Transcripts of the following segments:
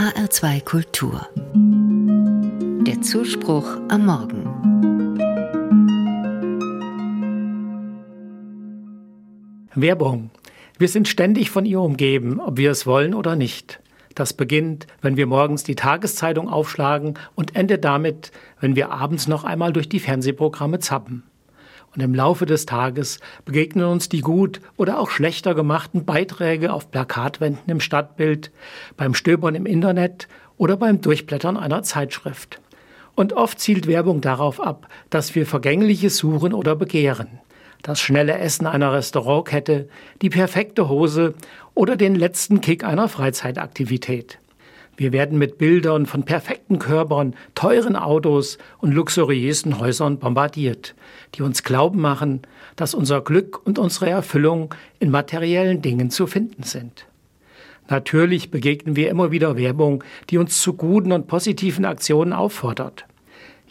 HR2 Kultur. Der Zuspruch am Morgen. Werbung. Wir sind ständig von ihr umgeben, ob wir es wollen oder nicht. Das beginnt, wenn wir morgens die Tageszeitung aufschlagen und endet damit, wenn wir abends noch einmal durch die Fernsehprogramme zappen. Und im Laufe des Tages begegnen uns die gut oder auch schlechter gemachten Beiträge auf Plakatwänden im Stadtbild, beim Stöbern im Internet oder beim Durchblättern einer Zeitschrift. Und oft zielt Werbung darauf ab, dass wir Vergängliches suchen oder begehren. Das schnelle Essen einer Restaurantkette, die perfekte Hose oder den letzten Kick einer Freizeitaktivität. Wir werden mit Bildern von perfekten Körpern, teuren Autos und luxuriösen Häusern bombardiert, die uns glauben machen, dass unser Glück und unsere Erfüllung in materiellen Dingen zu finden sind. Natürlich begegnen wir immer wieder Werbung, die uns zu guten und positiven Aktionen auffordert.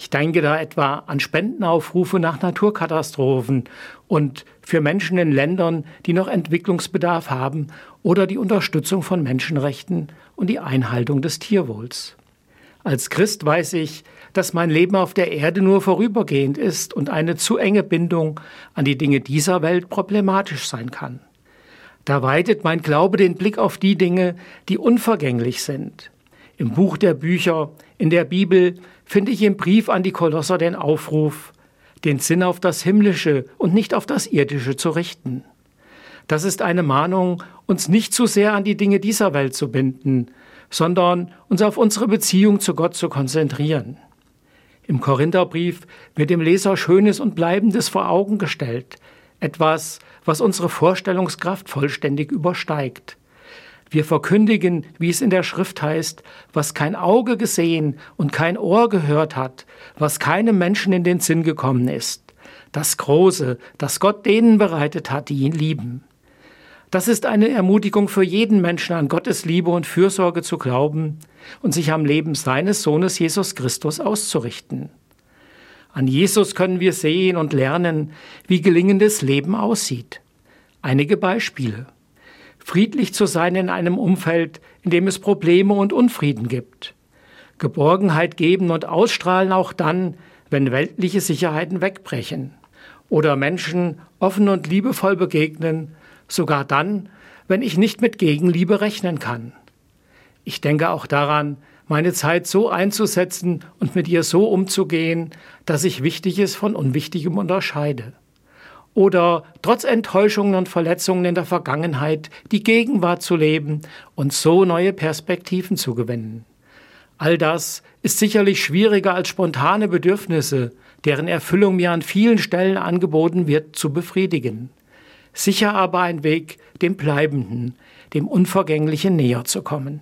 Ich denke da etwa an Spendenaufrufe nach Naturkatastrophen und für Menschen in Ländern, die noch Entwicklungsbedarf haben oder die Unterstützung von Menschenrechten und die Einhaltung des Tierwohls. Als Christ weiß ich, dass mein Leben auf der Erde nur vorübergehend ist und eine zu enge Bindung an die Dinge dieser Welt problematisch sein kann. Da weitet mein Glaube den Blick auf die Dinge, die unvergänglich sind. Im Buch der Bücher, in der Bibel finde ich im Brief an die Kolosser den Aufruf, den Sinn auf das Himmlische und nicht auf das Irdische zu richten. Das ist eine Mahnung, uns nicht zu sehr an die Dinge dieser Welt zu binden, sondern uns auf unsere Beziehung zu Gott zu konzentrieren. Im Korintherbrief wird dem Leser Schönes und Bleibendes vor Augen gestellt, etwas, was unsere Vorstellungskraft vollständig übersteigt. Wir verkündigen, wie es in der Schrift heißt, was kein Auge gesehen und kein Ohr gehört hat, was keinem Menschen in den Sinn gekommen ist. Das Große, das Gott denen bereitet hat, die ihn lieben. Das ist eine Ermutigung für jeden Menschen an Gottes Liebe und Fürsorge zu glauben und sich am Leben seines Sohnes Jesus Christus auszurichten. An Jesus können wir sehen und lernen, wie gelingendes Leben aussieht. Einige Beispiele friedlich zu sein in einem Umfeld, in dem es Probleme und Unfrieden gibt. Geborgenheit geben und ausstrahlen auch dann, wenn weltliche Sicherheiten wegbrechen. Oder Menschen offen und liebevoll begegnen, sogar dann, wenn ich nicht mit Gegenliebe rechnen kann. Ich denke auch daran, meine Zeit so einzusetzen und mit ihr so umzugehen, dass ich Wichtiges von Unwichtigem unterscheide oder trotz Enttäuschungen und Verletzungen in der Vergangenheit die Gegenwart zu leben und so neue Perspektiven zu gewinnen. All das ist sicherlich schwieriger als spontane Bedürfnisse, deren Erfüllung mir an vielen Stellen angeboten wird, zu befriedigen. Sicher aber ein Weg, dem Bleibenden, dem Unvergänglichen näher zu kommen.